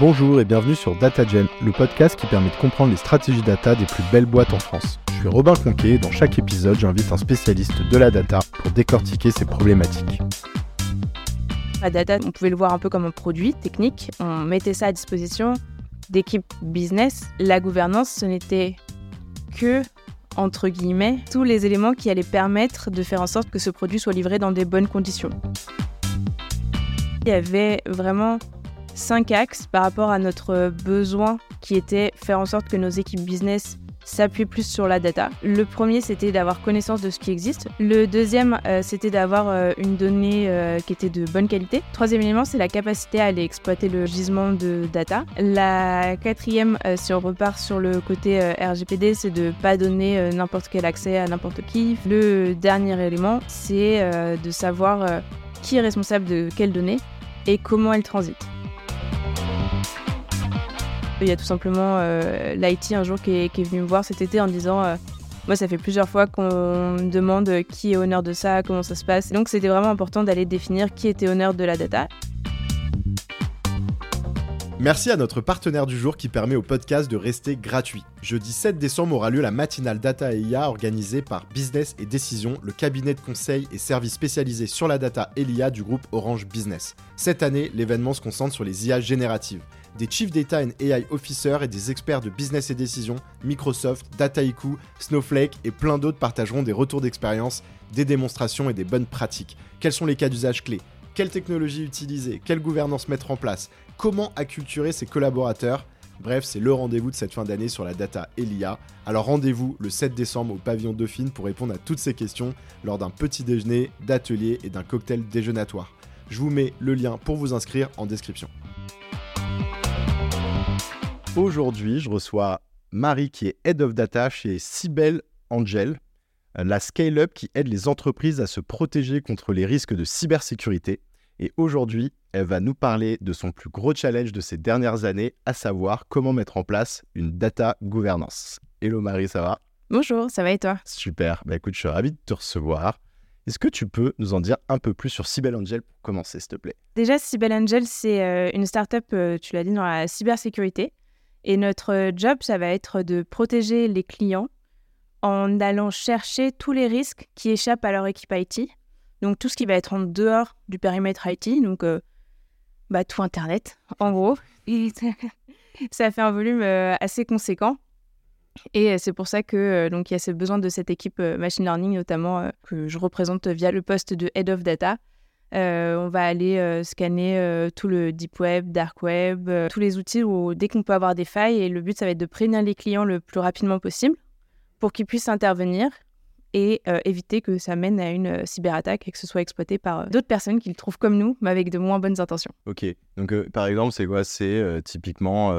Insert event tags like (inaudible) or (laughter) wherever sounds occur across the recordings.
Bonjour et bienvenue sur DataGen, le podcast qui permet de comprendre les stratégies data des plus belles boîtes en France. Je suis Robin Conquet et dans chaque épisode, j'invite un spécialiste de la data pour décortiquer ces problématiques. La data, on pouvait le voir un peu comme un produit technique. On mettait ça à disposition d'équipes business. La gouvernance, ce n'était que, entre guillemets, tous les éléments qui allaient permettre de faire en sorte que ce produit soit livré dans des bonnes conditions. Il y avait vraiment cinq axes par rapport à notre besoin qui était faire en sorte que nos équipes business s'appuient plus sur la data. Le premier, c'était d'avoir connaissance de ce qui existe. Le deuxième, euh, c'était d'avoir euh, une donnée euh, qui était de bonne qualité. Troisième élément, c'est la capacité à aller exploiter le gisement de data. La quatrième, si on repart sur le côté RGPD, c'est de pas donner n'importe quel accès à n'importe qui. Le dernier élément, c'est de savoir qui est responsable de quelles données et comment elles transitent. Il y a tout simplement euh, l'IT un jour qui est, venu me voir cet été en disant euh, Moi, ça fait plusieurs fois qu'on me demande qui est honneur de ça, comment ça se passe. donc, c'était vraiment important d'aller définir qui était honneur de la data. Merci à notre partenaire du jour qui permet au podcast de rester gratuit. Jeudi 7 décembre aura lieu la matinale Data et IA organisée par Business et Décision, le cabinet de conseil et services spécialisés sur la data et l'IA du groupe Orange Business. Cette année, l'événement se concentre sur les IA génératives des Chief Data and AI Officers et des experts de business et décision, Microsoft, Dataiku, Snowflake et plein d'autres partageront des retours d'expérience, des démonstrations et des bonnes pratiques. Quels sont les cas d'usage clés? Quelle technologie utiliser? Quelle gouvernance mettre en place? Comment acculturer ses collaborateurs? Bref, c'est le rendez-vous de cette fin d'année sur la data et l'IA. Alors rendez-vous le 7 décembre au pavillon Dauphine pour répondre à toutes ces questions lors d'un petit déjeuner, d'atelier et d'un cocktail déjeunatoire. Je vous mets le lien pour vous inscrire en description. Aujourd'hui, je reçois Marie qui est Head of Data chez Cybelle Angel, la scale-up qui aide les entreprises à se protéger contre les risques de cybersécurité. Et aujourd'hui, elle va nous parler de son plus gros challenge de ces dernières années, à savoir comment mettre en place une data gouvernance. Hello Marie, ça va? Bonjour, ça va et toi? Super, bah écoute, je suis ravi de te recevoir. Est-ce que tu peux nous en dire un peu plus sur Cybelle Angel pour commencer, s'il te plaît? Déjà, Cybelle Angel, c'est euh, une startup, euh, tu l'as dit, dans la cybersécurité. Et notre job, ça va être de protéger les clients en allant chercher tous les risques qui échappent à leur équipe IT. Donc tout ce qui va être en dehors du périmètre IT, donc euh, bah, tout Internet, en gros. (laughs) ça fait un volume euh, assez conséquent. Et euh, c'est pour ça que y a ce besoin de cette équipe machine learning notamment que je représente via le poste de head of data on va aller scanner tout le deep web, dark web, tous les outils où dès qu'on peut avoir des failles. Et le but, ça va être de prévenir les clients le plus rapidement possible pour qu'ils puissent intervenir et éviter que ça mène à une cyberattaque et que ce soit exploité par d'autres personnes qui le trouvent comme nous, mais avec de moins bonnes intentions. Ok, donc par exemple, c'est quoi? C'est typiquement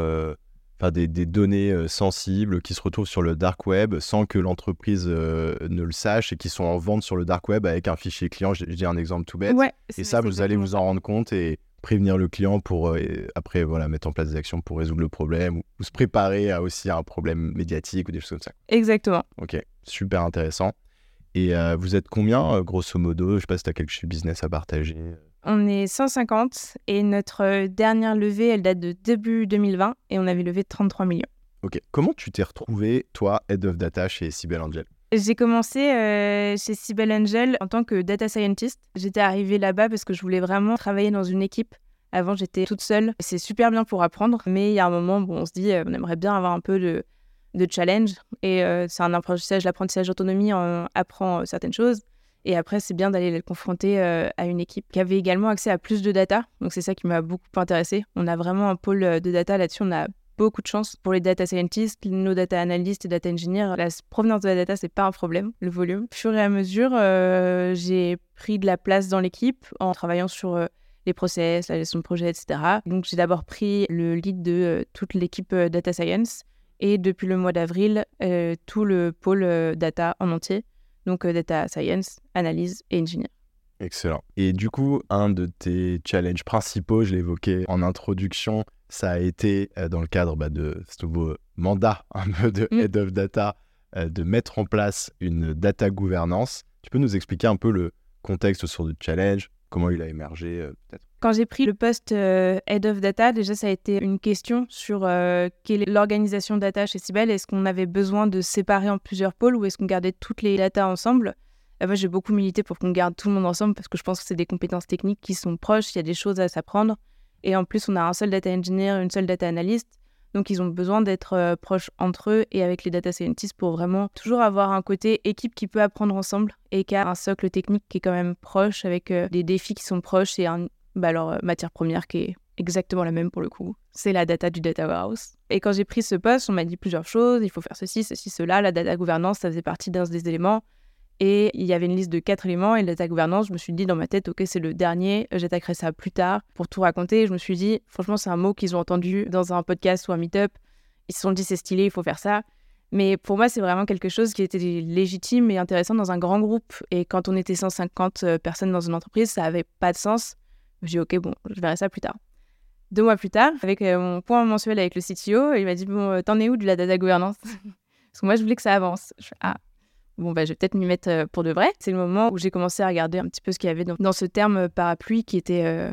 des, données euh, sensibles qui se retrouvent sur le dark web sans que l'entreprise euh, ne le sache et qui sont en vente sur le dark web avec un fichier client. Je, dis un exemple tout bête. et ça, vous allez vous en rendre compte et prévenir le client pour euh, après voilà mettre en place des actions pour résoudre le problème ou, se préparer à aussi un problème médiatique ou des choses comme ça. Exactement. Ok, super intéressant. Et vous êtes combien, grosso modo? Je sais pas si tu as quelque chose business à partager. On est 150 et notre dernière levée, elle date de début 2020 et on avait levé 33 millions. Ok. Comment tu t'es retrouvé, toi, Head of Data chez Cybelle Angel J'ai commencé euh, chez Cybelle Angel en tant que data scientist. J'étais arrivée là-bas parce que je voulais vraiment travailler dans une équipe. Avant, j'étais toute seule. C'est super bien pour apprendre, mais il y a un moment, bon, on se dit, euh, on aimerait bien avoir un peu de, challenge. Et euh, c'est un apprentissage, l'apprentissage d'autonomie, on apprend certaines choses. Et après, c'est bien d'aller les confronter euh, à une équipe qui avait également accès à plus de data. Donc, c'est ça qui m'a beaucoup intéressé. On a vraiment un pôle euh, de data là-dessus. Beaucoup de chance pour les data scientists, nos data analysts et data engineers. La provenance de la data, c'est pas un problème, le volume. Au fur et à mesure, euh, j'ai pris de la place dans l'équipe en travaillant sur les process, la gestion de projet, etc. Donc, j'ai d'abord pris le lead de toute l'équipe data science et depuis le mois d'avril, tout le pôle data en entier donc euh, data science, analyse et engineer. Excellent. Et du coup, un de tes challenges principaux, je l'évoquais en introduction, ça a été euh, dans le cadre bah, de ce nouveau mandat (laughs) un peu de mm. Head of Data, euh, de mettre en place une data gouvernance. Tu peux nous expliquer un peu le contexte sur le challenge, comment il a émergé peut-être? Quand j'ai pris le poste Head of Data, déjà ça a été une question sur quelle est l'organisation data chez Cybelle. Est-ce qu'on avait besoin de séparer en plusieurs pôles ou est-ce qu'on gardait toutes les data ensemble? Moi, j'ai beaucoup milité pour qu'on garde tout le monde ensemble parce que je pense que c'est des compétences techniques qui sont proches, il y a des choses à s'apprendre. Et en plus, on a un seul data engineer, une seule data analyst. Donc, ils ont besoin d'être euh, proches entre eux et avec les data scientists pour vraiment toujours avoir un côté équipe qui peut apprendre ensemble et qui a un socle technique qui est quand même proche avec euh, des défis qui sont proches et un, bah, leur euh, matière première qui est exactement la même pour le coup. C'est la data du data warehouse. Et quand j'ai pris ce poste, on m'a dit plusieurs choses. Il faut faire ceci, ceci, cela. La data gouvernance, ça faisait partie d'un des éléments. Et il y avait une liste de quatre éléments. Et la data gouvernance, je me suis dit dans ma tête, OK, c'est le dernier. J'attaquerai ça plus tard pour tout raconter. je me suis dit, franchement, c'est un mot qu'ils ont entendu dans un podcast ou un meet-up. Ils se sont dit, c'est stylé, il faut faire ça. Mais pour moi, c'est vraiment quelque chose qui était légitime et intéressant dans un grand groupe. Et quand on était 150 euh, personnes dans une entreprise, ça n'avait pas de sens. Je me suis dit, OK, bon, je verrai ça plus tard. Deux mois plus tard, avec euh, mon point mensuel avec le CTO, il m'a dit, bon, euh, t'en es où de la data gouvernance? (laughs) Parce que moi, je voulais que ça avance. Je ah, bon, bah, je vais peut-être m'y mettre euh, pour de vrai. C'est le moment où j'ai commencé à regarder un petit peu ce qu'il y avait dans, ce terme euh, parapluie qui était, euh,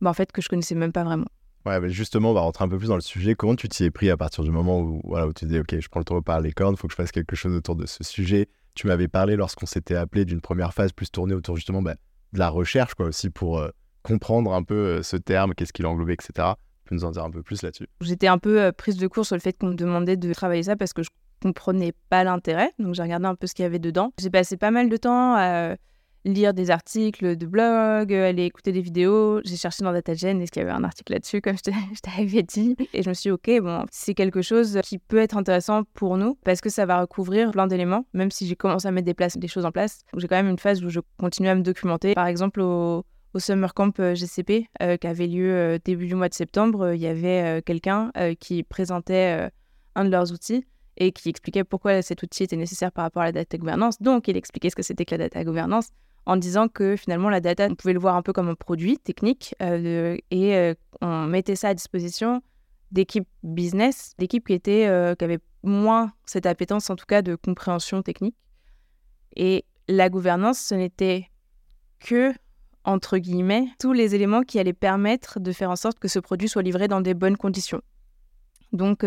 bah, en fait, que je connaissais même pas vraiment. Ouais, mais justement, on va rentrer un peu plus dans le sujet. Comment tu t'y es pris à partir du moment où, voilà, où tu dis, OK, je prends le taureau par les cornes, il faut que je fasse quelque chose autour de ce sujet? Tu m'avais parlé lorsqu'on s'était appelé d'une première phase plus tournée autour justement bah, de la recherche, quoi, aussi pour comprendre un peu ce terme, qu'est-ce qu'il englobait, etc. Tu peux nous en dire un peu plus là-dessus? J'étais un peu prise de court sur le fait qu'on me demandait de travailler ça parce que je comprenais pas l'intérêt. Donc j'ai regardé un peu ce qu'il y avait dedans. J'ai passé pas mal de temps à lire des articles de blog, aller écouter des vidéos. J'ai cherché dans DataGen, est-ce qu'il y avait un article là-dessus, comme (laughs) je t'avais dit? Et je me suis dit, OK, bon, c'est quelque chose qui peut être intéressant pour nous parce que ça va recouvrir plein d'éléments, même si j'ai commencé à mettre des, places, des choses en place. J'ai quand même une phase où je continue à me documenter. Par exemple, au, Summer Camp euh, GCP, euh, qui avait lieu euh, début du mois de septembre, il y avait quelqu'un qui présentait un de leurs outils et qui expliquait pourquoi cet outil était nécessaire par rapport à la data gouvernance. Donc, il expliquait ce que c'était que la data gouvernance en disant que finalement, la data, on pouvait le voir un peu comme un produit technique euh, et euh, on mettait ça à disposition d'équipes business, d'équipes qui, euh, qui avaient moins cette appétence, en tout cas, de compréhension technique. Et la gouvernance, ce n'était que, entre guillemets, tous les éléments qui allaient permettre de faire en sorte que ce produit soit livré dans des bonnes conditions. Donc,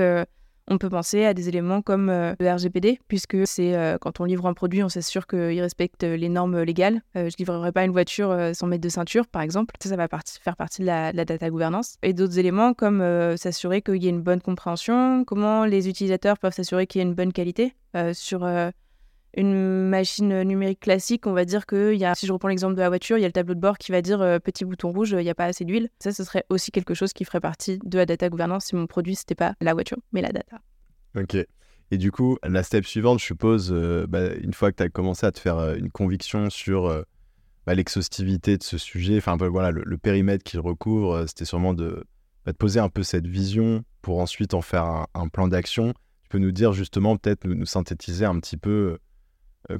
on peut penser à des éléments comme euh, le RGPD, puisque c'est euh, quand on livre un produit, on s'assure qu'il respecte les normes légales. je ne livrerai pas une voiture sans mettre de ceinture, par exemple. Ça, ça va faire partie de la, data gouvernance. Et d'autres éléments comme s'assurer qu'il y ait une bonne compréhension, comment les utilisateurs peuvent s'assurer qu'il y ait une bonne qualité sur une machine numérique classique, on va dire que y a, si je reprends l'exemple de la voiture, il y a le tableau de bord qui va dire petit bouton rouge, il n'y a pas assez d'huile. Ça, ce serait aussi quelque chose qui ferait partie de la data gouvernance si mon produit, c'était pas la voiture, mais la data. Ok. Et du coup, la step suivante, je suppose, bah, une fois que tu as commencé à te faire une conviction sur bah, l'exhaustivité de ce sujet, enfin voilà, le, périmètre qu'il recouvre, c'était sûrement de, bah, de, poser un peu cette vision pour ensuite en faire un, plan d'action. Tu peux nous dire justement, peut-être nous, synthétiser un petit peu euh,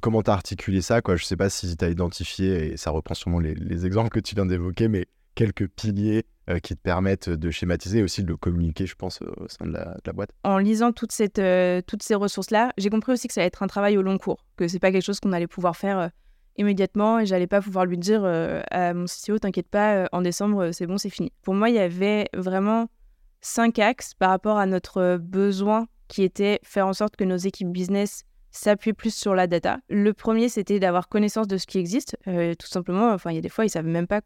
comment tu as articulé ça quoi? Je sais pas si tu as identifié, et ça reprend sûrement les, exemples que tu viens d'évoquer, mais quelques piliers euh, qui te permettent de schématiser et aussi de communiquer, je pense, au sein de la, boîte. En lisant euh, toutes ces ressources-là, j'ai compris aussi que ça allait être un travail au long cours, que c'est pas quelque chose qu'on allait pouvoir faire immédiatement et j'allais pas pouvoir lui dire à mon CTO, t'inquiète pas, en décembre, c'est bon, c'est fini. Pour moi, il y avait vraiment cinq axes par rapport à notre besoin qui était faire en sorte que nos équipes business s'appuyer plus sur la data. Le premier, c'était d'avoir connaissance de ce qui existe, euh, tout simplement. Enfin, il y a des fois, ils savent même pas.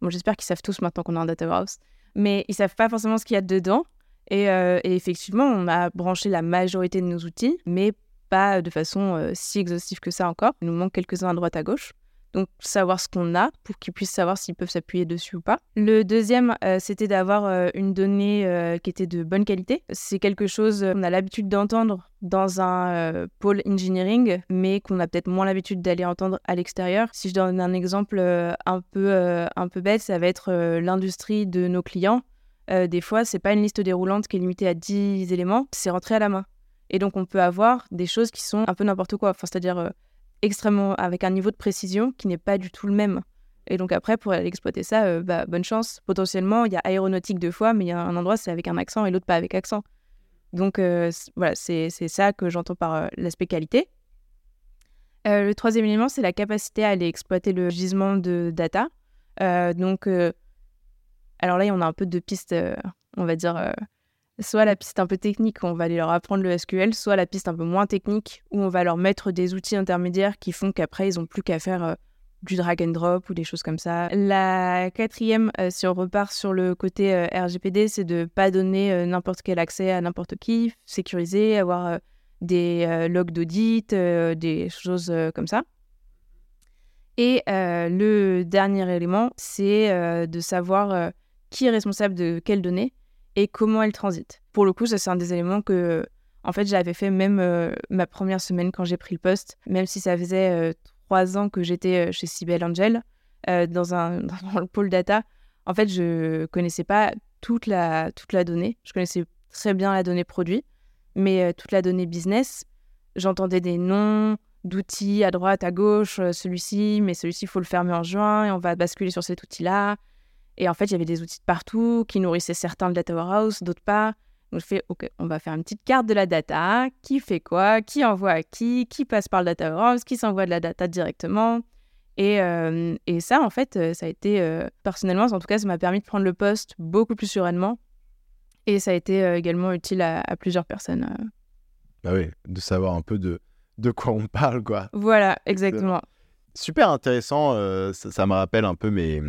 Bon, j'espère qu'ils savent tous maintenant qu'on a un data warehouse, mais ils savent pas forcément ce qu'il y a dedans. Et, euh, et, effectivement, on a branché la majorité de nos outils, mais pas de façon euh, si exhaustive que ça encore. Il nous manque quelques-uns à droite à gauche. Donc, savoir ce qu'on a pour qu'ils puissent savoir s'ils peuvent s'appuyer dessus ou pas. Le deuxième, euh, c'était d'avoir euh, une donnée euh, qui était de bonne qualité. C'est quelque chose qu'on a l'habitude d'entendre dans un pôle engineering, mais qu'on a peut-être moins l'habitude d'aller entendre à l'extérieur. Si je donne un exemple un, peu, un peu bête, ça va être l'industrie de nos clients. des fois, c'est pas une liste déroulante qui est limitée à 10 éléments, c'est rentré à la main. Et donc, on peut avoir des choses qui sont un peu n'importe quoi. Enfin, c'est-à-dire extrêmement avec un niveau de précision qui n'est pas du tout le même. Et donc après, pour aller exploiter ça, euh, bah, bonne chance. Potentiellement, il y a aéronautique deux fois, mais il y a un endroit, c'est avec un accent et l'autre pas avec accent. Donc euh, voilà, c'est ça que j'entends par euh, l'aspect qualité. le troisième élément, c'est la capacité à aller exploiter le gisement de data. donc, alors là, on a un peu de pistes, on va dire, soit la piste un peu technique où on va aller leur apprendre le SQL, soit la piste un peu moins technique où on va leur mettre des outils intermédiaires qui font qu'après, ils n'ont plus qu'à faire du drag and drop ou des choses comme ça. La quatrième, si on repart sur le côté RGPD, c'est de ne pas donner n'importe quel accès à n'importe qui, sécuriser, avoir des logs d'audit, des choses comme ça. Et le dernier élément, c'est de savoir qui est responsable de quelles données et comment elles transitent. Pour le coup, ça c'est un des éléments que, en fait, j'avais fait même ma première semaine quand j'ai pris le poste, même si ça faisait trois ans que j'étais chez Cybelle Angel dans, un, (laughs) le pôle data. En fait, je connaissais pas toute la, toute la donnée. Je connaissais très bien la donnée produit, mais toute la donnée business, j'entendais des noms, d'outils à droite, à gauche, euh, celui-ci, mais celui-ci, il faut le fermer en juin et on va basculer sur cet outil-là. Et en fait, il y avait des outils de partout qui nourrissaient certains le data warehouse, d'autres pas. Donc je fais, OK, on va faire une petite carte de la data, qui fait quoi, qui envoie à qui, qui passe par le data warehouse, qui s'envoie de la data directement? Et, euh, et, ça, en fait, euh, ça a été, personnellement, en tout cas, ça m'a permis de prendre le poste beaucoup plus sereinement. Et ça a été également utile à, à plusieurs personnes. Bah oui, de savoir un peu de, de quoi on parle, quoi. Voilà, exactement. Super intéressant. Euh, ça, me rappelle un peu mes,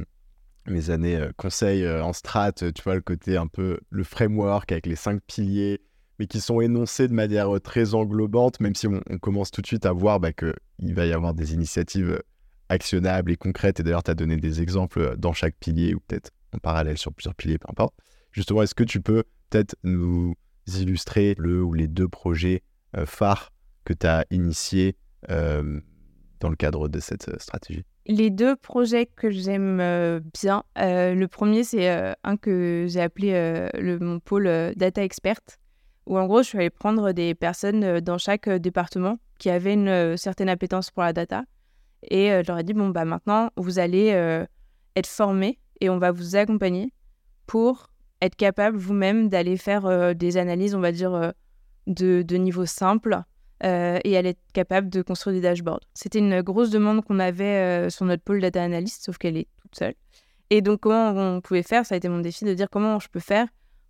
mes années euh, conseils euh, en strat. Tu vois, le côté un peu le framework avec les cinq piliers, mais qui sont énoncés de manière très englobante, même si on, commence tout de suite à voir bah, qu'il va y avoir des initiatives actionnables et concrètes. Et d'ailleurs, tu as donné des exemples dans chaque pilier ou peut-être en parallèle sur plusieurs piliers, peu importe. Justement, est-ce que tu peux peut-être nous illustrer le ou les deux projets phares que tu as initié euh, dans le cadre de cette euh, stratégie? Les deux projets que j'aime euh, bien, le premier, c'est un que j'ai appelé mon pôle Data Expert, où en gros, je suis allée prendre des personnes dans chaque département qui avaient une certaine appétence pour la data. Et je leur ai dit, bon, bah maintenant, vous allez être formés et on va vous accompagner pour être capable vous-même d'aller faire des analyses, on va dire, de niveau simple euh, et elle est capable de construire des dashboards. C'était une grosse demande qu'on avait euh, sur notre pôle data analyst, sauf qu'elle est toute seule. Et donc, comment on pouvait faire Ça a été mon défi de dire comment je peux faire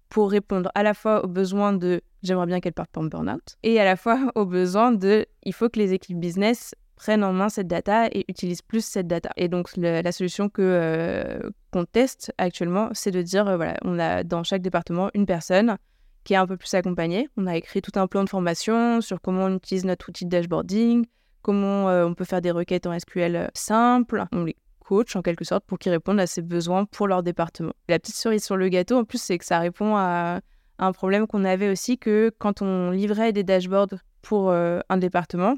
pour répondre à la fois aux besoins de j'aimerais bien qu'elle parte en burn-out et à la fois aux besoins de il faut que les équipes business prennent en main cette data et utilisent plus cette data. Et donc, la solution que euh, qu'on teste actuellement, c'est de dire voilà, on a dans chaque département une personne qui est un peu plus accompagné. On a écrit tout un plan de formation sur comment on utilise notre outil de dashboarding, comment euh, on peut faire des requêtes en SQL euh, simples. On les coach en quelque sorte pour qu'ils répondent à ses besoins pour leur département. La petite cerise sur le gâteau, en plus, c'est que ça répond à un problème qu'on avait aussi que quand on livrait des dashboards pour euh, un département,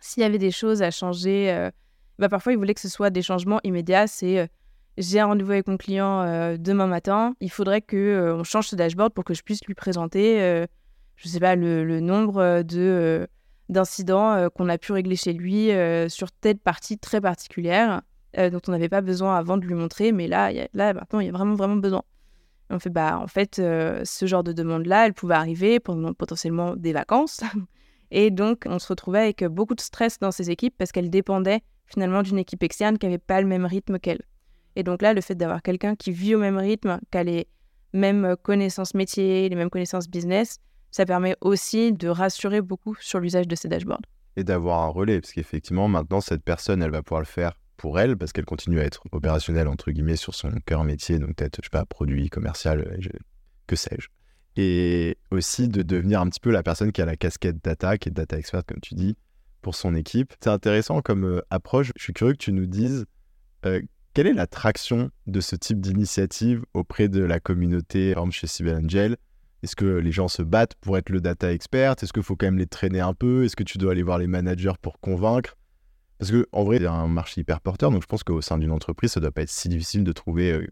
s'il y avait des choses à changer, bah parfois ils voulaient que ce soit des changements immédiats. C'est j'ai un rendez-vous avec mon client euh, demain matin, il faudrait que euh, on change ce dashboard pour que je puisse lui présenter, euh, je sais pas, le, nombre de d'incidents qu'on a pu régler chez lui sur telle partie très particulière dont on n'avait pas besoin avant de lui montrer, mais là, là maintenant, il y a vraiment vraiment besoin. on fait bah en fait ce genre de demande là, elle pouvait arriver pendant potentiellement des vacances. (laughs) Et donc, on se retrouvait avec beaucoup de stress dans ces équipes parce qu'elles dépendaient finalement d'une équipe externe qui n'avait pas le même rythme qu'elle. Et donc là, le fait d'avoir quelqu'un qui vit au même rythme, qui a les mêmes connaissances métiers, les mêmes connaissances business, ça permet aussi de rassurer beaucoup sur l'usage de ces dashboards. Et d'avoir un relais, parce qu'effectivement, maintenant, cette personne, elle va pouvoir le faire pour elle, parce qu'elle continue à être opérationnelle, entre guillemets, sur son cœur métier, donc peut-être, je sais pas, produit, commercial, euh, que sais-je. Et aussi de devenir un petit peu la personne qui a la casquette data, qui est data expert, comme tu dis, pour son équipe. C'est intéressant comme euh, approche. Je suis curieux que tu nous dises euh, quelle est l'attraction de ce type d'initiative auprès de la communauté, chez Cybel Angel? Est-ce que les gens se battent pour être le data expert? Est-ce qu'il faut quand même les traîner un peu? Est-ce que tu dois aller voir les managers pour convaincre? Parce que en vrai, a un marché hyper porteur, donc je pense qu'au sein d'une entreprise, ça doit pas être si difficile de trouver euh,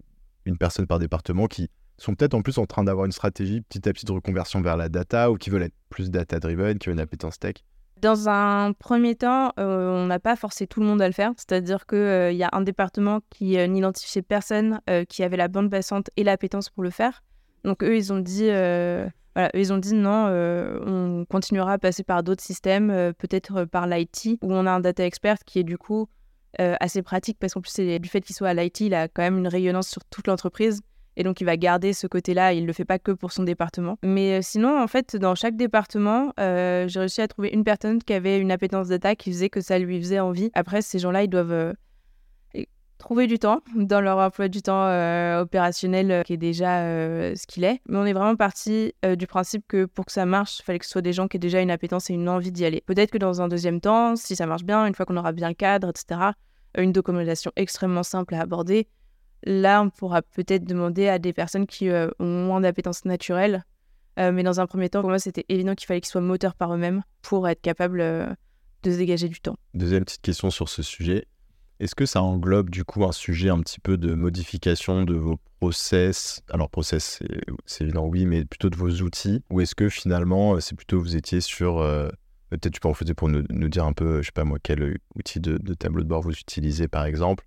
une personne par département qui sont peut-être en plus en train d'avoir une stratégie petit à petit de reconversion vers la data ou qui veulent être plus data-driven, qui veulent une appétence tech. Dans un premier temps, euh, on n'a pas forcé tout le monde à le faire. C'est-à-dire qu'il euh, y a un département qui euh, n'identifiait personne qui avait la bande passante et l'appétence pour le faire. Donc eux, ils ont dit, voilà, ils ont dit non, on continuera à passer par d'autres systèmes, peut-être par l'IT, où on a un data expert qui est du coup assez pratique parce qu'en plus, du fait qu'il soit à l'IT, il a quand même une rayonnance sur toute l'entreprise. Et donc, il va garder ce côté-là. Il ne le fait pas que pour son département. Mais sinon, en fait, dans chaque département, j'ai réussi à trouver une personne qui avait une appétence data qui faisait que ça lui faisait envie. Après, ces gens-là, ils doivent trouver du temps (laughs) dans leur emploi du temps euh, opérationnel euh, qui est déjà euh, ce qu'il est. Mais on est vraiment parti du principe que pour que ça marche, il fallait que ce soit des gens qui aient déjà une appétence et une envie d'y aller. Peut-être que dans un deuxième temps, si ça marche bien, une fois qu'on aura bien le cadre, etc., une documentation extrêmement simple à aborder, là, on pourra peut-être demander à des personnes qui ont moins d'appétence naturelle. mais dans un premier temps, pour moi, c'était évident qu'il fallait qu'ils soient moteurs par eux-mêmes pour être capables de se dégager du temps. Deuxième petite question sur ce sujet. Est-ce que ça englobe du coup un sujet un petit peu de modification de vos process? Alors process, c'est évident oui, mais plutôt de vos outils. Ou est-ce que finalement, euh, c'est plutôt vous étiez sur... Euh, peut-être tu peux en faire pour nous, dire un peu, je sais pas moi, quel outil de, tableau de bord vous utilisez par exemple?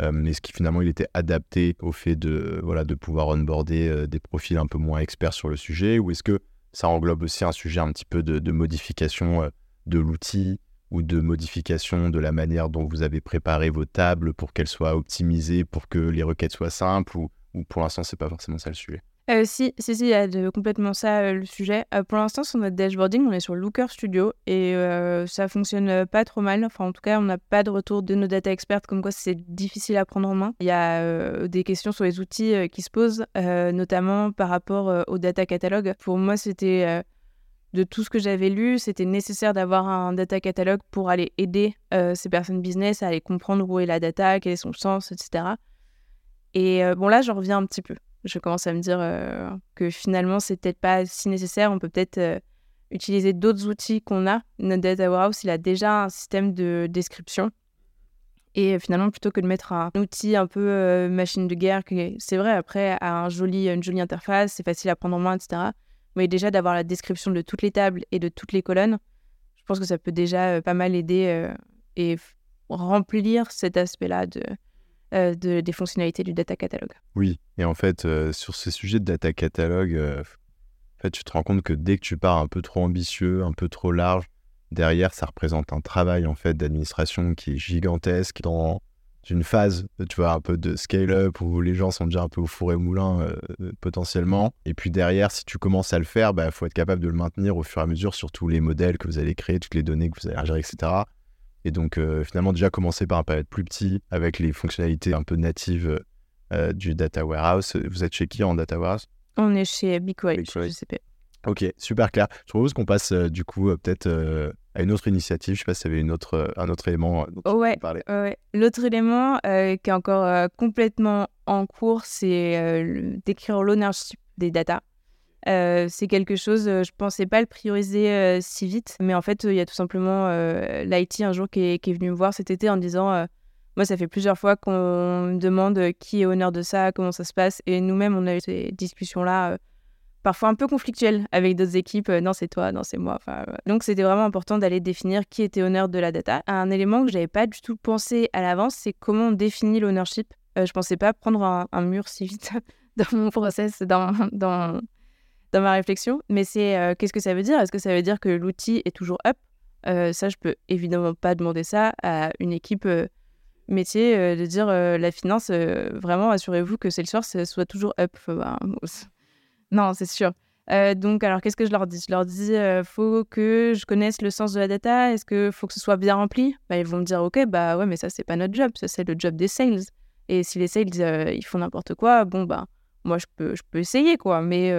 Euh, est-ce qu'il finalement il était adapté au fait de, voilà, de pouvoir onboarder des profils un peu moins experts sur le sujet Ou est-ce que ça englobe aussi un sujet un petit peu de, modification de l'outil ou de modification de la manière dont vous avez préparé vos tables pour qu'elles soient optimisées, pour que les requêtes soient simples ou, pour l'instant, c'est pas forcément ça le sujet? Euh, si, si, il y a complètement ça euh, le sujet. Euh, pour l'instant, sur notre dashboarding, on est sur Looker Studio et ça fonctionne pas trop mal. Enfin, en tout cas, on n'a pas de retour de nos data experts comme quoi c'est difficile à prendre en main. Il y a des questions sur les outils qui se posent, notamment par rapport au data catalogue. Pour moi, c'était de tout ce que j'avais lu, c'était nécessaire d'avoir un data catalogue pour aller aider euh, ces personnes business à aller comprendre où est la data, quel est son sens, etc. Et euh, bon, là, j'en reviens un petit peu. Je commence à me dire euh, que finalement, c'est peut-être pas si nécessaire. On peut peut-être utiliser d'autres outils qu'on a. Notre data warehouse, il a déjà un système de description. Et finalement, plutôt que de mettre un outil un peu machine de guerre, c'est vrai, après, a un joli, une jolie interface, c'est facile à prendre en main, etc mais déjà d'avoir la description de toutes les tables et de toutes les colonnes, je pense que ça peut déjà euh, pas mal aider euh, et remplir cet aspect-là euh, de, des fonctionnalités du data catalogue. Oui, et en fait, sur ces sujets de data catalogue, en fait, tu te rends compte que dès que tu pars un peu trop ambitieux, un peu trop large, derrière, ça représente un travail en fait d'administration qui est gigantesque dans une phase, tu vois, un peu de scale-up où les gens sont déjà un peu au four et moulin euh, potentiellement. Et puis derrière, si tu commences à le faire, il bah, faut être capable de le maintenir au fur et à mesure sur tous les modèles que vous allez créer, toutes les données que vous allez gérer, etc. Et donc euh, finalement, déjà commencer par un palette plus petit avec les fonctionnalités un peu natives euh, du data warehouse. Vous êtes chez qui en data warehouse? On est chez BigQuery, GCP. Ok, super clair. Je propose qu'on passe du coup peut-être à une autre initiative. Je sais pas si y avait une autre, euh, un autre élément euh, dont ouais, parler. Ouais. L'autre élément euh, qui est encore complètement en cours, c'est d'écrire l'ownership des data. C'est quelque chose, je pensais pas le prioriser si vite, mais en fait, il y a tout simplement l'IT un jour qui est, venu me voir cet été en disant Moi, ça fait plusieurs fois qu'on me demande qui est honneur de ça, comment ça se passe, et nous-mêmes, on a eu ces discussions-là parfois un peu conflictuel avec d'autres équipes. Euh, non, c'est toi, non, c'est moi. Donc, c'était vraiment important d'aller définir qui était honneur de la data. Un élément que j'avais pas du tout pensé à l'avance, c'est comment on définit l'ownership. Euh, je pensais pas prendre un, mur si vite (laughs) dans mon process, dans, dans ma réflexion. Mais c'est euh, qu'est-ce que ça veut dire? Est-ce que ça veut dire que l'outil est toujours up? Ça, je peux évidemment pas demander ça à une équipe métier de dire la finance, vraiment, assurez-vous que Salesforce soit toujours up. Bah, (laughs) non, c'est sûr. Euh, donc, alors, qu'est-ce que je leur dis? Je leur dis, euh, faut que je connaisse le sens de la data. Est-ce que faut que ce soit bien rempli? Bah, Ils vont me dire, ok, bah ouais, mais ça, c'est pas notre job. Ça, c'est le job des sales. Et si les sales, euh, ils font n'importe quoi, bon, bah, moi, je peux, je peux essayer, quoi. Mais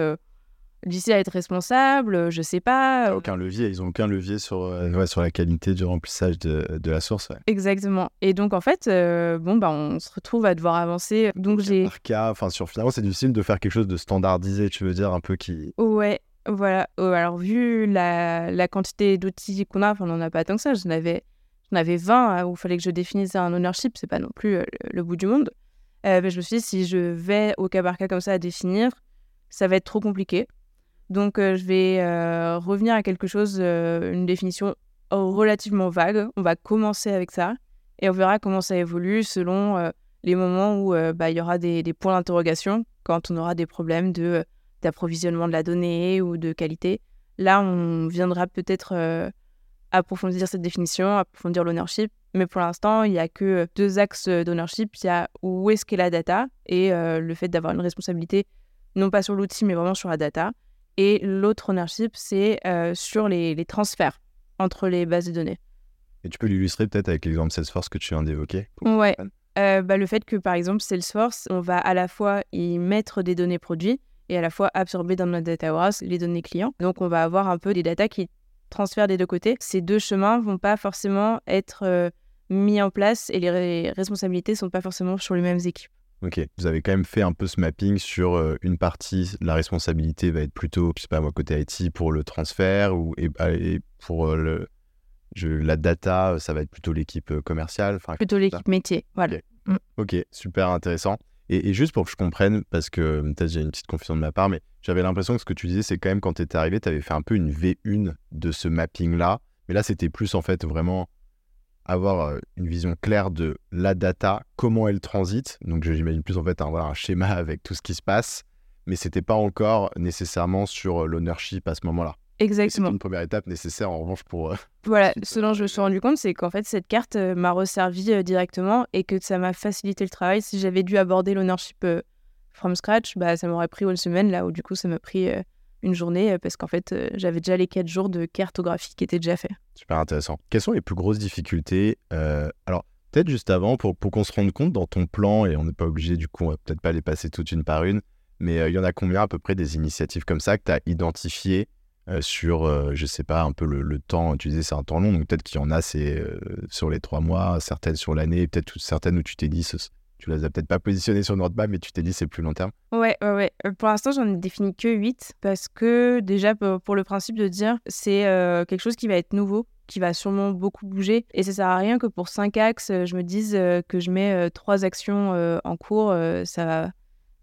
d'ici à être responsable, euh, je sais pas. Euh, aucun levier, ils ont aucun levier sur, euh, sur la qualité du remplissage de, de la source. Exactement. Et donc en fait, bon bah on se retrouve à devoir avancer. Donc j'ai. Par cas, enfin sur finalement c'est difficile de faire quelque chose de standardisé, tu veux dire un peu qui. Ouais. Voilà. alors vu la, la quantité d'outils qu'on a, enfin, on n'en a pas tant que ça. J'en avais, j'en avais 20 hein, où il fallait que je définisse un ownership. C'est pas non plus le, bout du monde. je me suis dit si je vais au cas par cas comme ça à définir, ça va être trop compliqué. Donc, euh, je vais euh, revenir à quelque chose, euh, une définition relativement vague. On va commencer avec ça et on verra comment ça évolue selon les moments où bah, il y aura des, points d'interrogation, quand on aura des problèmes d'approvisionnement de la donnée ou de qualité. Là, on viendra peut-être approfondir cette définition, approfondir l'ownership. Mais pour l'instant, il n'y a que deux axes d'ownership. Il y a où est-ce qu'est la data et le fait d'avoir une responsabilité, non pas sur l'outil, mais vraiment sur la data. Et l'autre ownership, c'est sur les, les transferts entre les bases de données. Et tu peux l'illustrer peut-être avec l'exemple Salesforce que tu viens d'évoquer Ouais. Euh, bah, le fait que, par exemple, Salesforce, on va à la fois y mettre des données produits et à la fois absorber dans notre data warehouse les données clients. Donc, on va avoir un peu des data qui transfèrent des deux côtés. Ces deux chemins vont pas forcément être euh, mis en place et les responsabilités sont pas forcément sur les mêmes équipes. Ok, vous avez quand même fait un peu ce mapping sur euh, une partie, la responsabilité va être plutôt, je sais pas moi, côté IT pour le transfert ou et, ah, pour le, la data, ça va être plutôt l'équipe commerciale. Plutôt l'équipe métier, voilà. Mm. Ok, super intéressant. Et, juste pour que je comprenne, parce que peut-être j'ai une petite confusion de ma part, mais j'avais l'impression que ce que tu disais, c'est quand même quand tu étais arrivé, tu avais fait un peu une V1 de ce mapping-là. Mais là, c'était plus en fait vraiment avoir une vision claire de la data, comment elle transite. Donc j'imagine plus en fait un, voilà, un schéma (laughs) avec tout ce qui se passe, mais c'était pas encore nécessairement sur l'ownership à ce moment-là. Exactement. C'est une première étape nécessaire en revanche pour. Euh, (laughs) voilà, ce dont je me suis rendu compte, c'est qu'en fait, cette carte euh, m'a resservi euh, directement et que ça m'a facilité le travail. Si j'avais dû aborder l'ownership from scratch, bah, ça m'aurait pris une semaine, là où du coup, ça m'a pris une journée parce qu'en fait, j'avais déjà les quatre jours de cartographie qui étaient déjà faits. Super intéressant. Quelles sont les plus grosses difficultés Alors, peut-être juste avant, pour, pour qu'on se rende compte dans ton plan, et on n'est pas obligé, du coup, on va peut-être pas les passer toutes une par une, mais il y en a combien à peu près des initiatives comme ça que tu as identifiées euh, sur, euh, je sais pas, un peu le, temps. Tu disais c'est un temps long, donc peut-être qu'il y en a c'est euh, sur les trois mois, certaines sur l'année, peut-être certaines où tu t'es dit, tu les as peut-être pas positionnées sur notre mais tu t'es dit c'est plus long terme. Ouais, ouais, ouais. Pour l'instant, j'en ai défini que 8 parce que déjà pour le principe de dire c'est quelque chose qui va être nouveau qui va sûrement beaucoup bouger. Et ça sert à rien que pour cinq axes, je me dise que je mets trois actions en cours, ça va,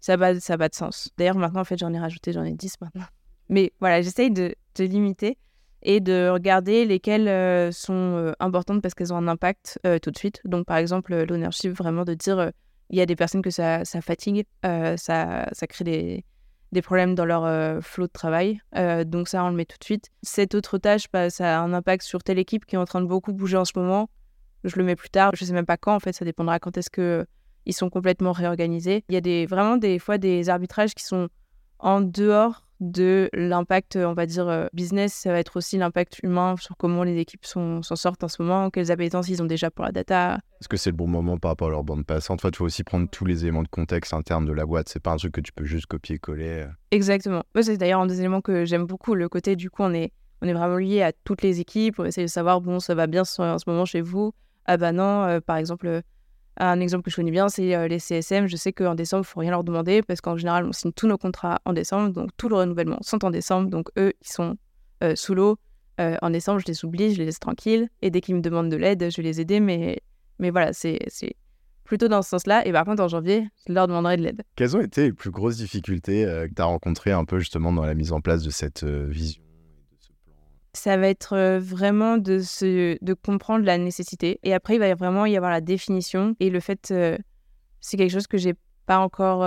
ça va, ça va de sens. D'ailleurs, maintenant, en fait, j'en ai rajouté, j'en ai 10 maintenant. Mais voilà, j'essaye de, limiter et de regarder lesquelles euh, sont euh, importantes parce qu'elles ont un impact euh, tout de suite. Donc, par exemple, l'ownership, vraiment de dire il y a des personnes que ça, fatigue, ça, ça crée des, des problèmes dans leur flot de travail. donc, ça, on le met tout de suite. Cette autre tâche, bah, ça a un impact sur telle équipe qui est en train de beaucoup bouger en ce moment. Je le mets plus tard. Je sais même pas quand, en fait, ça dépendra quand est-ce que ils sont complètement réorganisés. Il y a des, vraiment des fois des arbitrages qui sont en dehors de l'impact, on va dire, euh, business, ça va être aussi l'impact humain sur comment les équipes s'en sortent en ce moment, quelles appétences ils ont déjà pour la data. Est-ce que c'est le bon moment par rapport à leur bande passante? Il faut aussi prendre tous les éléments de contexte interne de la boîte. C'est pas un truc que tu peux juste copier-coller. Euh. Exactement. C'est d'ailleurs un des éléments que j'aime beaucoup. Le côté, du coup, on est, on est vraiment lié à toutes les équipes. On essaie de savoir, bon, ça va bien en ce moment chez vous? Ah bah non, euh, par exemple un exemple que je connais bien, c'est euh, les CSM. Je sais qu'en décembre, il ne faut rien leur demander parce qu'en général, on signe tous nos contrats en décembre. Donc, tous les renouvellements sont en décembre. Donc, eux, ils sont euh, sous l'eau. Euh, en décembre, je les oublie, je les laisse tranquilles. Et dès qu'ils me demandent de l'aide, je vais les aider. Mais, mais voilà, c'est plutôt dans ce sens-là. Et par contre, en janvier, je leur demanderai de l'aide. Quelles ont été les plus grosses difficultés que tu as rencontrées un peu justement dans la mise en place de cette vision? Ça va être vraiment de, se, de comprendre la nécessité. Et après, il va vraiment y avoir la définition. Et le fait, c'est quelque chose que j'ai pas encore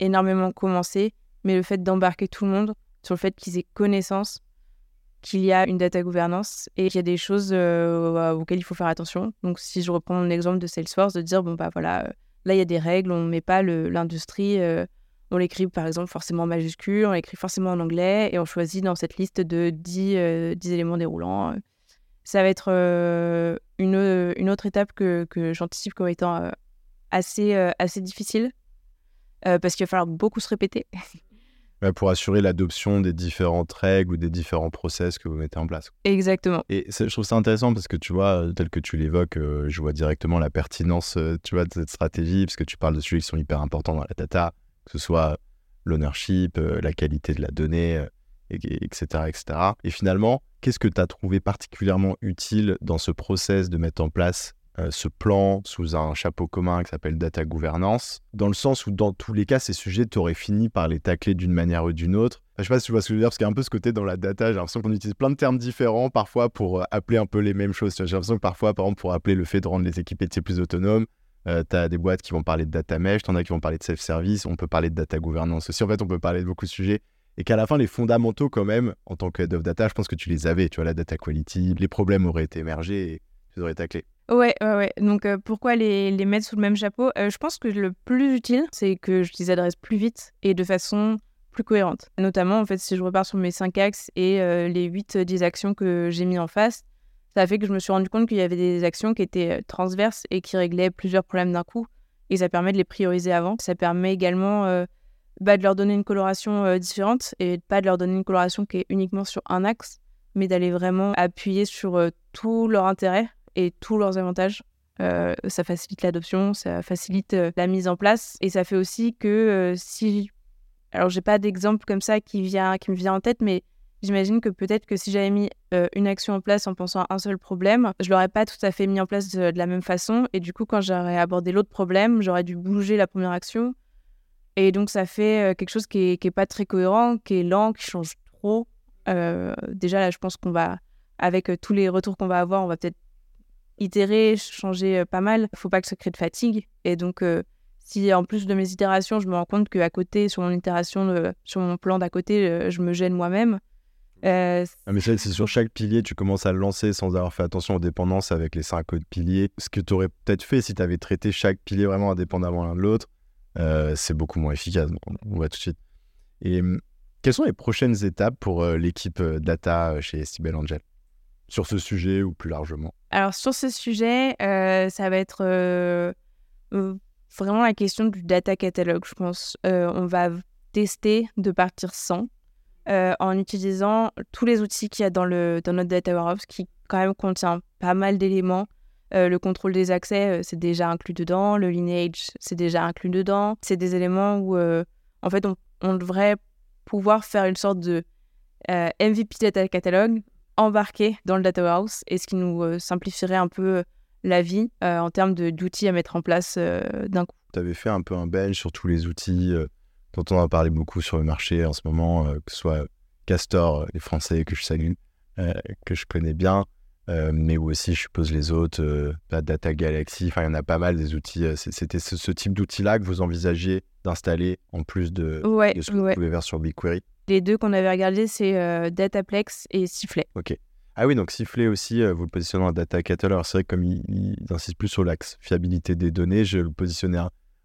énormément commencé, mais le fait d'embarquer tout le monde sur le fait qu'ils aient connaissance qu'il y a une data gouvernance et qu'il y a des choses auxquelles il faut faire attention. Donc, si je reprends mon exemple de Salesforce, de dire, bon, bah voilà, là, il y a des règles, on ne met pas l'industrie on l'écrit par exemple forcément en majuscule, on l'écrit forcément en anglais et on choisit dans cette liste de 10, euh, éléments déroulants. Ça va être euh, une, une, autre étape que, que j'anticipe comme étant euh, assez, assez difficile parce qu'il va falloir beaucoup se répéter. (laughs) pour assurer l'adoption des différentes règles ou des différents process que vous mettez en place. Exactement. Et je trouve ça intéressant parce que tu vois, tel que tu l'évoques, je vois directement la pertinence tu vois, de cette stratégie parce que tu parles de sujets qui sont hyper importants dans la data, que ce soit l'ownership, euh, la qualité de la donnée, etc., euh, etc. Et finalement, qu'est-ce que tu as trouvé particulièrement utile dans ce process de mettre en place euh, ce plan sous un chapeau commun qui s'appelle data governance, dans le sens où dans tous les cas, ces sujets, tu aurais fini par les tacler d'une manière ou d'une autre. Je je sais pas si tu vois ce que je veux dire, parce qu'il y a un peu ce côté dans la data, j'ai l'impression qu'on utilise plein de termes différents parfois pour appeler un peu les mêmes choses. J'ai l'impression que parfois, par exemple, pour appeler le fait de rendre les équipes plus autonomes, euh, tu as des boîtes qui vont parler de data mesh, tu en as qui vont parler de self-service, on peut parler de data gouvernance aussi. En fait, on peut parler de beaucoup de sujets. et qu'à la fin, les fondamentaux, quand même, en tant que head of data, je pense que tu les avais. Tu vois, la data quality, les problèmes auraient été émergés et tu aurais taclé. Ouais, ouais, ouais. Donc, euh, pourquoi les, mettre sous le même chapeau? Euh, Je pense que le plus utile, c'est que je les adresse plus vite et de façon plus cohérente. Notamment, en fait, si je repars sur mes 5 axes et euh, les 8-10 actions que j'ai mis en face, ça a fait que je me suis rendu compte qu'il y avait des actions qui étaient transverses et qui réglaient plusieurs problèmes d'un coup. Et ça permet de les prioriser avant. Ça permet également bah, de leur donner une coloration euh, différente et pas de leur donner une coloration qui est uniquement sur un axe, mais d'aller vraiment appuyer sur euh, tout leur intérêt et tous leurs avantages. Euh, ça facilite l'adoption, ça facilite la mise en place et ça fait aussi que si. Alors, j'ai pas d'exemple comme ça qui, vient, qui me vient en tête, mais j'imagine que peut-être que si j'avais mis une action en place en pensant à un seul problème, je l'aurais pas tout à fait mis en place de, la même façon. Et du coup, quand j'aurais abordé l'autre problème, j'aurais dû bouger la première action et donc, ça fait quelque chose qui n'est est pas très cohérent, qui est lent, qui change trop. déjà, là, je pense qu'on va, avec tous les retours qu'on va avoir, on va peut-être itérer, changer pas mal. Il faut pas que ça crée de fatigue. Et donc, si en plus de mes itérations, je me rends compte qu'à côté, sur mon itération, sur mon plan d'à côté, je me gêne moi-même. Euh, ah, mais c'est sur chaque pilier, tu commences à le lancer sans avoir fait attention aux dépendances avec les cinq autres piliers. Ce que tu aurais peut-être fait si tu avais traité chaque pilier vraiment indépendamment l'un de l'autre, euh, c'est beaucoup moins efficace. On voit tout de suite. Et hum, quelles sont les prochaines étapes pour euh, l'équipe euh, data chez Stibel Angel? Sur ce sujet ou plus largement? Alors sur ce sujet, ça va être vraiment la question du data catalogue, je pense. on va tester de partir sans, en utilisant tous les outils qu'il y a dans, le, dans notre data warehouse, qui quand même contient pas mal d'éléments euh, le contrôle des accès, euh, c'est déjà inclus dedans. Le lineage, c'est déjà inclus dedans. C'est des éléments où, euh, en fait, on, devrait pouvoir faire une sorte de MVP Data Catalog embarqué dans le Data Warehouse et ce qui nous simplifierait un peu la vie en termes d'outils à mettre en place d'un coup. Tu avais fait un peu un bench sur tous les outils dont on a parlé beaucoup sur le marché en ce moment, que ce soit Castor, les Français que je salue, que je connais bien, euh, mais aussi, je suppose, les autres, euh, Data Galaxy, enfin, il y en a pas mal des outils. Euh, c'était ce, type d'outil-là que vous envisagiez d'installer en plus de, ce que vous pouvez faire sur BigQuery? Les deux qu'on avait regardés, c'est Dataplex et Sifflet. Ok. Ah oui, donc Sifflet aussi, vous le positionnez en Data Catalog. C'est vrai que comme il, il, insiste plus sur l'axe fiabilité des données, je le positionnais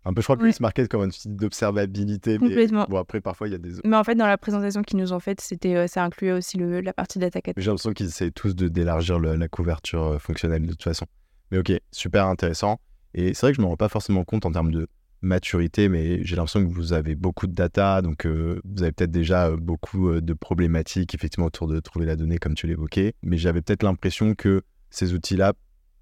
un, un peu, je crois que se marquait comme une petite d'observabilité. Complètement. bon, après, parfois, il y a des. Mais en fait, dans la présentation qu'ils nous ont faite, c'était, euh, ça incluait aussi le, la partie data J'ai l'impression qu'ils essaient tous de d'élargir la couverture euh, fonctionnelle de toute façon. Mais ok, super intéressant. Et c'est vrai que je ne me rends pas forcément compte en termes de maturité, mais j'ai l'impression que vous avez beaucoup de data, donc euh, vous avez peut-être déjà beaucoup de problématiques effectivement autour de trouver la donnée comme tu l'évoquais. Mais j'avais peut-être l'impression que ces outils-là,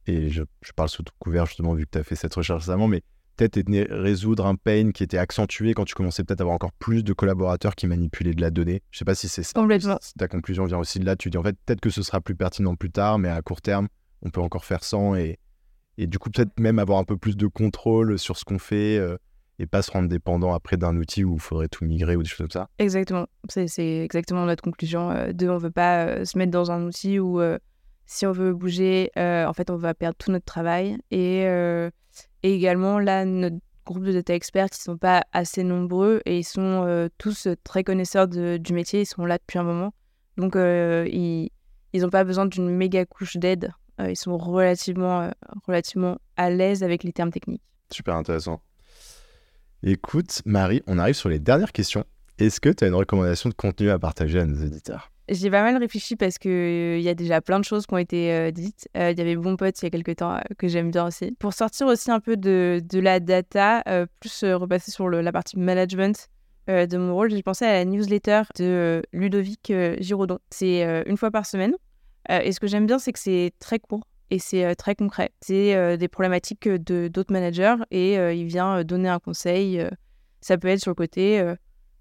et je, je parle sous tout couvert justement vu que tu as fait cette recherche récemment, mais peut-être résoudre un pain qui était accentué quand tu commençais peut-être à avoir encore plus de collaborateurs qui manipulaient de la donnée. Je sais pas si c'est ça. Complètement. Ta conclusion vient aussi de là. Tu dis en fait peut-être que ce sera plus pertinent plus tard, mais à court terme, on peut encore faire sans et, et du coup peut-être même avoir un peu plus de contrôle sur ce qu'on fait euh, et pas se rendre dépendant après d'un outil où il faudrait tout migrer ou des choses comme ça. Exactement. C'est exactement notre conclusion. Euh, de, on veut pas euh, se mettre dans un outil où si on veut bouger, en fait, on va perdre tout notre travail et et également, là, notre groupe de data experts, ils ne sont pas assez nombreux et ils sont euh, tous très connaisseurs du métier, ils sont là depuis un moment. Donc, euh, ils n'ont pas besoin d'une méga couche d'aide. Euh, ils sont relativement, relativement à l'aise avec les termes techniques. Super intéressant. Écoute, Marie, on arrive sur les dernières questions. Est-ce que tu as une recommandation de contenu à partager à nos auditeurs? J'ai pas mal réfléchi parce qu'il il y a déjà plein de choses qui ont été euh, dites. Euh, il y avait Bon Pote il y a quelques temps euh, que j'aime bien aussi. Pour sortir aussi un peu de, de la data, plus repasser sur la partie management de mon rôle, j'ai pensé à la newsletter de Ludovic Giraudon. C'est une fois par semaine. et ce que j'aime bien, c'est que c'est très court et c'est très concret. C'est des problématiques de d'autres managers et il vient donner un conseil. ça peut être sur le côté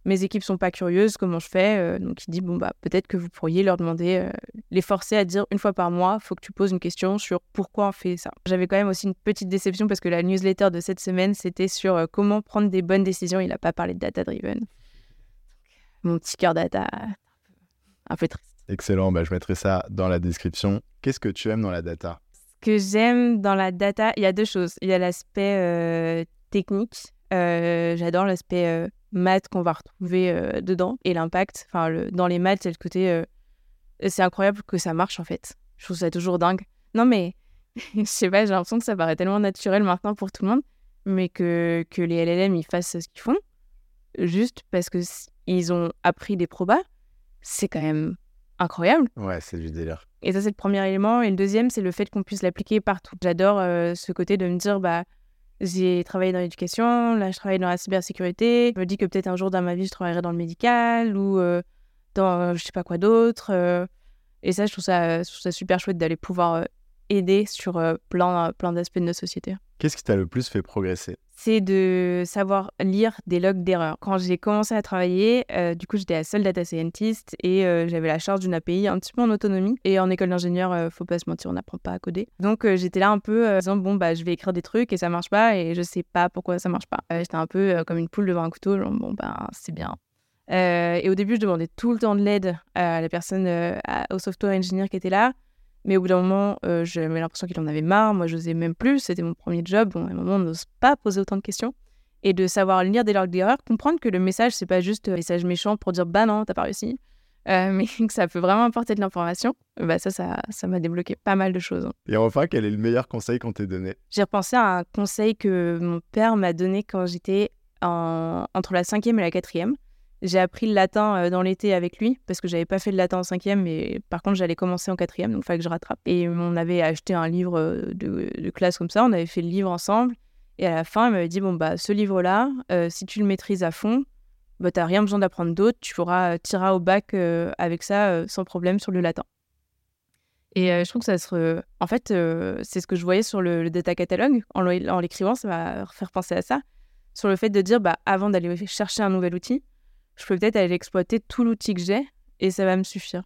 mes équipes sont pas curieuses, comment je fais euh, Donc il dit bon bah peut-être que vous pourriez leur demander, euh, les forcer à dire une fois par mois, faut que tu poses une question sur pourquoi on fait ça. J'avais quand même aussi une petite déception parce que la newsletter de cette semaine c'était sur euh, comment prendre des bonnes décisions. Il n'a pas parlé de data driven. Mon petit cœur data, un peu triste. Excellent, bah, je mettrai ça dans la description. Qu'est-ce que tu aimes dans la data? Ce que j'aime dans la data, il y a deux choses. Il y a l'aspect technique. J'adore l'aspect maths qu'on va retrouver euh, dedans et l'impact. Enfin, le, dans les maths, c'est le côté. euh, c'est incroyable que ça marche en fait. Je trouve ça toujours dingue. Non, mais (laughs) je sais pas, j'ai l'impression que ça paraît tellement naturel maintenant pour tout le monde, mais que, que les LLM ils fassent ce qu'ils font juste parce que ils ont appris des probas, c'est quand même incroyable. Ouais, c'est du délire. Et ça, c'est le premier élément. Et le deuxième, c'est le fait qu'on puisse l'appliquer partout. J'adore euh, ce côté de me dire, bah, j'ai travaillé dans l'éducation, là, je travaille dans la cybersécurité. Je me dis que peut-être un jour dans ma vie, je travaillerai dans le médical ou euh, dans euh, je sais pas quoi d'autre. euh. et ça, je trouve ça, super chouette d'aller pouvoir aider sur euh, plein, plein d'aspects de notre société Qu'est-ce qui t'a le plus fait progresser? C'est de savoir lire des logs d'erreurs. Quand j'ai commencé à travailler, euh, du coup, j'étais la seule data scientist et euh, j'avais la charge d'une API un petit peu en autonomie. Et en école d'ingénieur, euh, faut pas se mentir, on n'apprend pas à coder. Donc, j'étais là un peu en disant, bon, bah, je vais écrire des trucs et ça marche pas et je sais pas pourquoi ça marche pas. J'étais un peu comme une poule devant un couteau, genre, bon, bah, c'est bien. Euh, et au début, je demandais tout le temps de l'aide à la personne, euh, à- au software engineer qui était là. Mais au bout d'un moment, euh, j'avais l'impression qu'il en avait marre. Moi, je n'osais même plus. C'était mon premier job. Bon, à un moment, on n'ose pas poser autant de questions. Et de savoir lire des logs d'erreur, comprendre que le message, c'est pas juste un message méchant pour dire bah non, t'as pas réussi, euh, (laughs) mais que ça peut vraiment apporter de l'information. Bah ça, ça, ça m'a débloqué pas mal de choses. Et enfin, quel est le meilleur conseil qu'on t'ait donné? J'ai repensé à un conseil que mon père m'a donné quand j'étais en- entre la cinquième et la quatrième. J'ai appris le latin euh, dans l'été avec lui parce que j'avais pas fait le latin en cinquième, mais par contre j'allais commencer en quatrième, donc il fallait que je rattrape. Et on avait acheté un livre euh, de, classe comme ça, on avait fait le livre ensemble. Et à la fin, il m'avait dit bon bah ce livre-là, euh, si tu le maîtrises à fond, bah t'as rien besoin d'apprendre d'autre, tu pourras tirer au bac avec ça sans problème sur le latin. Et je trouve que ça se. En fait, c'est ce que je voyais sur le, data catalogue. En l'écrivant, ça va faire penser à ça. Sur le fait de dire, bah, avant d'aller chercher un nouvel outil, je peux peut-être aller exploiter tout l'outil que j'ai et ça va me suffire.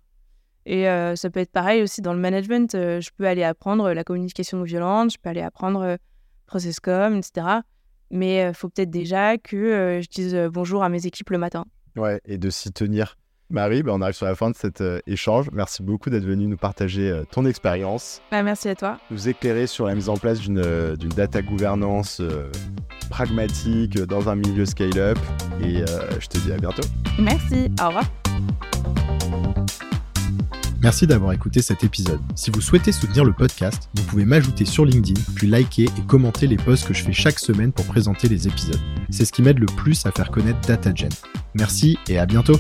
Et euh, ça peut être pareil aussi dans le management. euh, je peux aller apprendre la communication non violente, je peux aller apprendre euh, processcom, etc. Mais il faut peut-être déjà que euh, je dise euh, bonjour à mes équipes le matin. Ouais, et de s'y tenir. Marie, ben, on arrive sur la fin de cet euh, échange. Merci beaucoup d'être venue nous partager euh, ton expérience, Bah, merci à toi. nous éclairer sur la mise en place d'une euh, data gouvernance euh, pragmatique dans un milieu scale-up. Et euh, je te dis à bientôt. Merci. Au revoir. Merci d'avoir écouté cet épisode. Si vous souhaitez soutenir le podcast, vous pouvez m'ajouter sur LinkedIn, puis liker et commenter les posts que je fais chaque semaine pour présenter les épisodes. C'est ce qui m'aide le plus à faire connaître DataGen. Merci et à bientôt